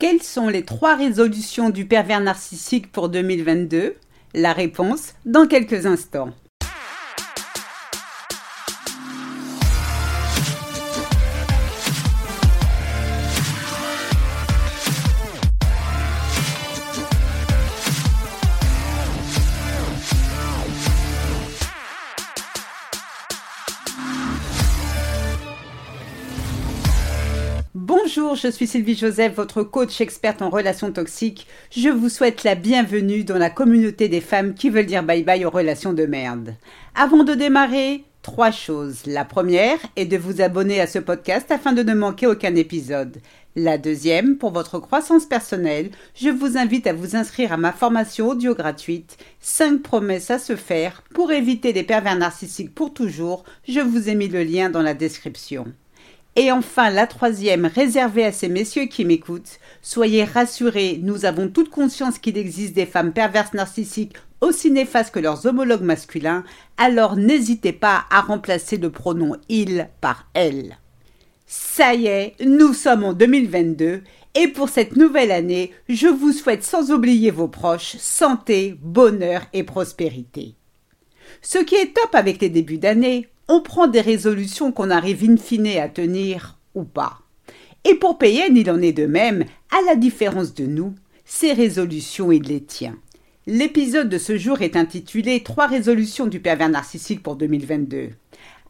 Quelles sont les trois résolutions du pervers narcissique pour 2022 La réponse dans quelques instants. Bonjour, je suis Sylvie Joseph, votre coach experte en relations toxiques. Je vous souhaite la bienvenue dans la communauté des femmes qui veulent dire bye bye aux relations de merde. Avant de démarrer, trois choses. La première est de vous abonner à ce podcast afin de ne manquer aucun épisode. La deuxième, pour votre croissance personnelle, je vous invite à vous inscrire à ma formation audio gratuite 5 promesses à se faire pour éviter les pervers narcissiques pour toujours. Je vous ai mis le lien dans la description. Et enfin, la troisième, réservée à ces messieurs qui m'écoutent. Soyez rassurés, nous avons toute conscience qu'il existe des femmes perverses narcissiques aussi néfastes que leurs homologues masculins, alors n'hésitez pas à remplacer le pronom il par elle. Ça y est, nous sommes en 2022 et pour cette nouvelle année, je vous souhaite sans oublier vos proches santé, bonheur et prospérité. Ce qui est top avec les débuts d'année, on prend des résolutions qu'on arrive in fine à tenir ou pas. Et pour PN, il en est de même, à la différence de nous, ces résolutions, il les tient. L'épisode de ce jour est intitulé Trois résolutions du pervers narcissique pour 2022.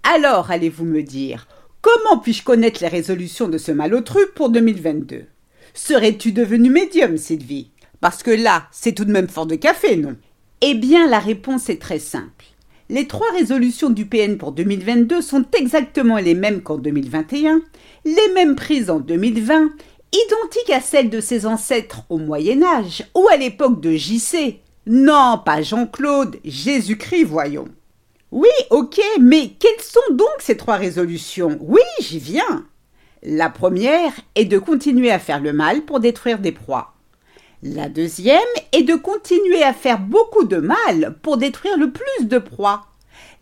Alors, allez-vous me dire, comment puis-je connaître les résolutions de ce malotru pour 2022 Serais-tu devenu médium, Sylvie? Parce que là, c'est tout de même fort de café, non? Eh bien, la réponse est très simple. Les trois résolutions du PN pour 2022 sont exactement les mêmes qu'en 2021, les mêmes prises en 2020, identiques à celles de ses ancêtres au Moyen Âge ou à l'époque de JC. Non, pas Jean-Claude, Jésus-Christ, voyons. Oui, ok, mais quelles sont donc ces trois résolutions? Oui, j'y viens. La première est de continuer à faire le mal pour détruire des proies. La deuxième est de continuer à faire beaucoup de mal pour détruire le plus de proies.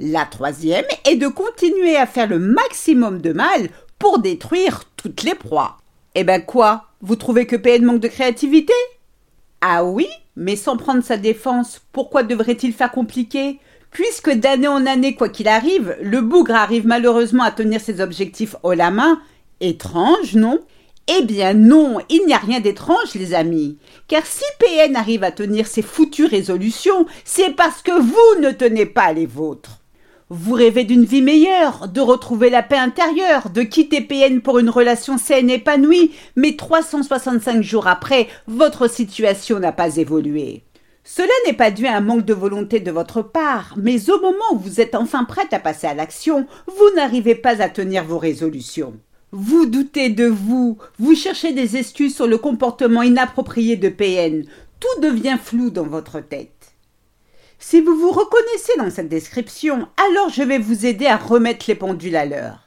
La troisième est de continuer à faire le maximum de mal pour détruire toutes les proies. Eh ben quoi? Vous trouvez que PN manque de créativité? Ah oui, mais sans prendre sa défense, pourquoi devrait-il faire compliqué? Puisque d'année en année, quoi qu'il arrive, le bougre arrive malheureusement à tenir ses objectifs haut la main. Étrange, non? Eh bien non, il n'y a rien d'étrange, les amis. Car si PN arrive à tenir ses foutues résolutions, c'est parce que vous ne tenez pas les vôtres. Vous rêvez d'une vie meilleure, de retrouver la paix intérieure, de quitter PN pour une relation saine et épanouie, mais 365 jours après, votre situation n'a pas évolué. Cela n'est pas dû à un manque de volonté de votre part, mais au moment où vous êtes enfin prête à passer à l'action, vous n'arrivez pas à tenir vos résolutions. Vous doutez de vous, vous cherchez des excuses sur le comportement inapproprié de PN. Tout devient flou dans votre tête. Si vous vous reconnaissez dans cette description, alors je vais vous aider à remettre les pendules à l'heure.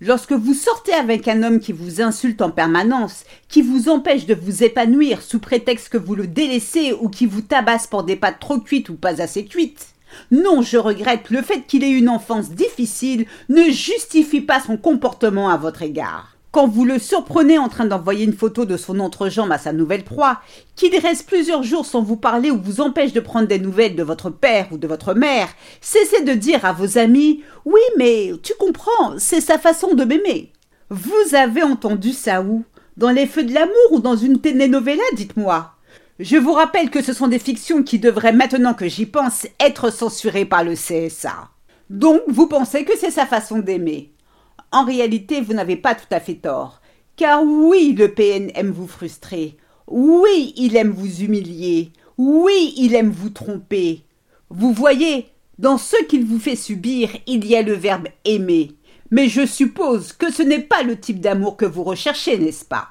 Lorsque vous sortez avec un homme qui vous insulte en permanence, qui vous empêche de vous épanouir sous prétexte que vous le délaissez ou qui vous tabasse pour des pâtes trop cuites ou pas assez cuites, non, je regrette, le fait qu'il ait une enfance difficile ne justifie pas son comportement à votre égard. Quand vous le surprenez en train d'envoyer une photo de son entrejambe à sa nouvelle proie, qu'il reste plusieurs jours sans vous parler ou vous empêche de prendre des nouvelles de votre père ou de votre mère, cessez de dire à vos amis Oui, mais tu comprends, c'est sa façon de m'aimer. Vous avez entendu ça où? Dans les feux de l'amour ou dans une telenovela, dites-moi? Je vous rappelle que ce sont des fictions qui devraient, maintenant que j'y pense, être censurées par le CSA. Donc, vous pensez que c'est sa façon d'aimer. En réalité, vous n'avez pas tout à fait tort. Car oui, le PN aime vous frustrer. Oui, il aime vous humilier. Oui, il aime vous tromper. Vous voyez, dans ce qu'il vous fait subir, il y a le verbe aimer. Mais je suppose que ce n'est pas le type d'amour que vous recherchez, n'est-ce pas?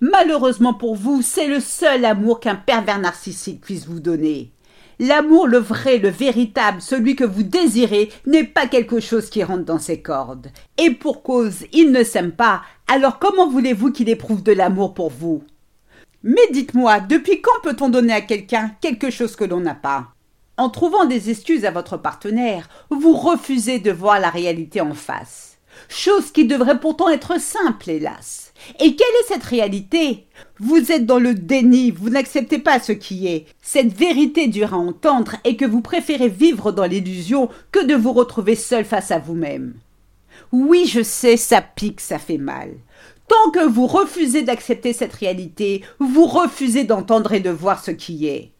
Malheureusement pour vous, c'est le seul amour qu'un pervers narcissique puisse vous donner. L'amour, le vrai, le véritable, celui que vous désirez, n'est pas quelque chose qui rentre dans ses cordes. Et pour cause, il ne s'aime pas, alors comment voulez-vous qu'il éprouve de l'amour pour vous? Mais dites-moi, depuis quand peut-on donner à quelqu'un quelque chose que l'on n'a pas? En trouvant des excuses à votre partenaire, vous refusez de voir la réalité en face. Chose qui devrait pourtant être simple, hélas. Et quelle est cette réalité? Vous êtes dans le déni, vous n'acceptez pas ce qui est. Cette vérité dure à entendre et que vous préférez vivre dans l'illusion que de vous retrouver seul face à vous-même. Oui, je sais, ça pique, ça fait mal. Tant que vous refusez d'accepter cette réalité, vous refusez d'entendre et de voir ce qui est.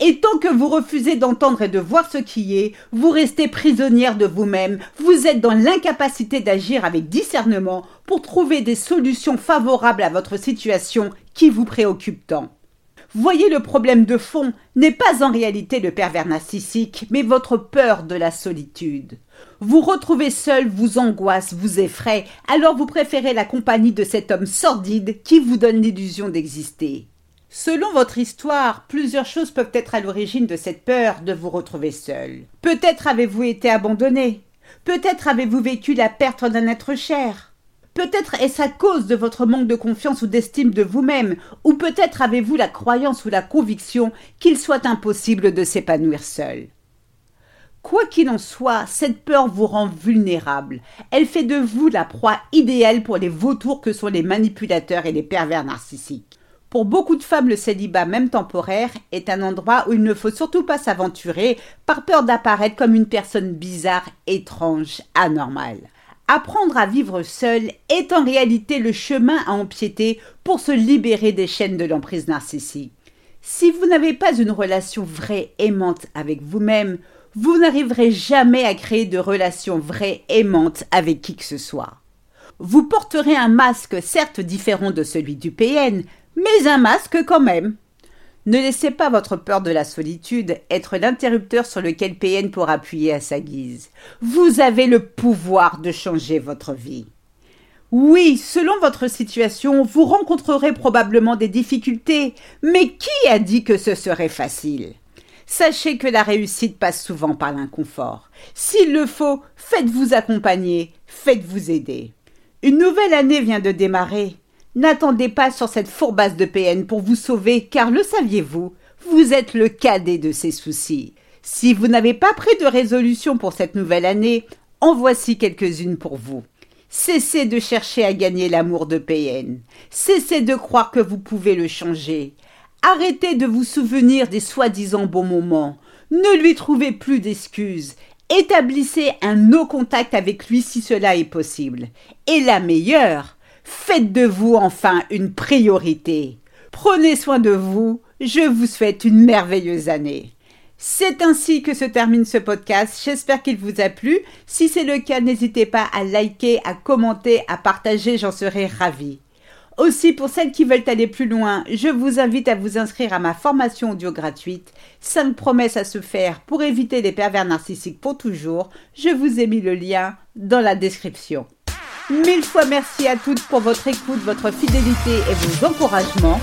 Et tant que vous refusez d'entendre et de voir ce qui est, vous restez prisonnière de vous-même, vous êtes dans l'incapacité d'agir avec discernement pour trouver des solutions favorables à votre situation qui vous préoccupe tant. Voyez le problème de fond n'est pas en réalité le pervers narcissique, mais votre peur de la solitude. Vous retrouvez seul vous angoisse, vous effraie, alors vous préférez la compagnie de cet homme sordide qui vous donne l'illusion d'exister. Selon votre histoire, plusieurs choses peuvent être à l'origine de cette peur de vous retrouver seul. Peut-être avez-vous été abandonné. Peut-être avez-vous vécu la perte d'un être cher. Peut-être est-ce à cause de votre manque de confiance ou d'estime de vous-même, ou peut-être avez-vous la croyance ou la conviction qu'il soit impossible de s'épanouir seul. Quoi qu'il en soit, cette peur vous rend vulnérable. Elle fait de vous la proie idéale pour les vautours que sont les manipulateurs et les pervers narcissiques. Pour beaucoup de femmes, le célibat, même temporaire, est un endroit où il ne faut surtout pas s'aventurer par peur d'apparaître comme une personne bizarre, étrange, anormale. Apprendre à vivre seul est en réalité le chemin à empiéter pour se libérer des chaînes de l'emprise narcissique. Si vous n'avez pas une relation vraie, aimante avec vous-même, vous n'arriverez jamais à créer de relation vraie, aimante avec qui que ce soit. Vous porterez un masque certes différent de celui du PN, mais un masque quand même. Ne laissez pas votre peur de la solitude être l'interrupteur sur lequel PN pourra appuyer à sa guise. Vous avez le pouvoir de changer votre vie. Oui, selon votre situation, vous rencontrerez probablement des difficultés, mais qui a dit que ce serait facile? Sachez que la réussite passe souvent par l'inconfort. S'il le faut, faites-vous accompagner, faites-vous aider. Une nouvelle année vient de démarrer. N'attendez pas sur cette fourbasse de PN pour vous sauver, car le saviez-vous, vous êtes le cadet de ces soucis. Si vous n'avez pas pris de résolution pour cette nouvelle année, en voici quelques-unes pour vous. Cessez de chercher à gagner l'amour de PN. Cessez de croire que vous pouvez le changer. Arrêtez de vous souvenir des soi-disant bons moments. Ne lui trouvez plus d'excuses. Établissez un no contact avec lui si cela est possible. Et la meilleure, Faites de vous enfin une priorité. Prenez soin de vous. Je vous souhaite une merveilleuse année. C'est ainsi que se termine ce podcast. J'espère qu'il vous a plu. Si c'est le cas, n'hésitez pas à liker, à commenter, à partager, j'en serai ravie. Aussi, pour celles qui veulent aller plus loin, je vous invite à vous inscrire à ma formation audio gratuite 5 promesses à se faire pour éviter les pervers narcissiques pour toujours. Je vous ai mis le lien dans la description. Mille fois merci à toutes pour votre écoute, votre fidélité et vos encouragements.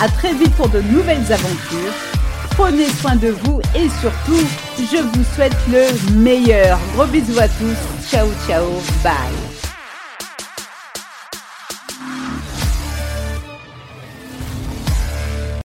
À très vite pour de nouvelles aventures. Prenez soin de vous et surtout, je vous souhaite le meilleur. Gros bisous à tous. Ciao, ciao. Bye.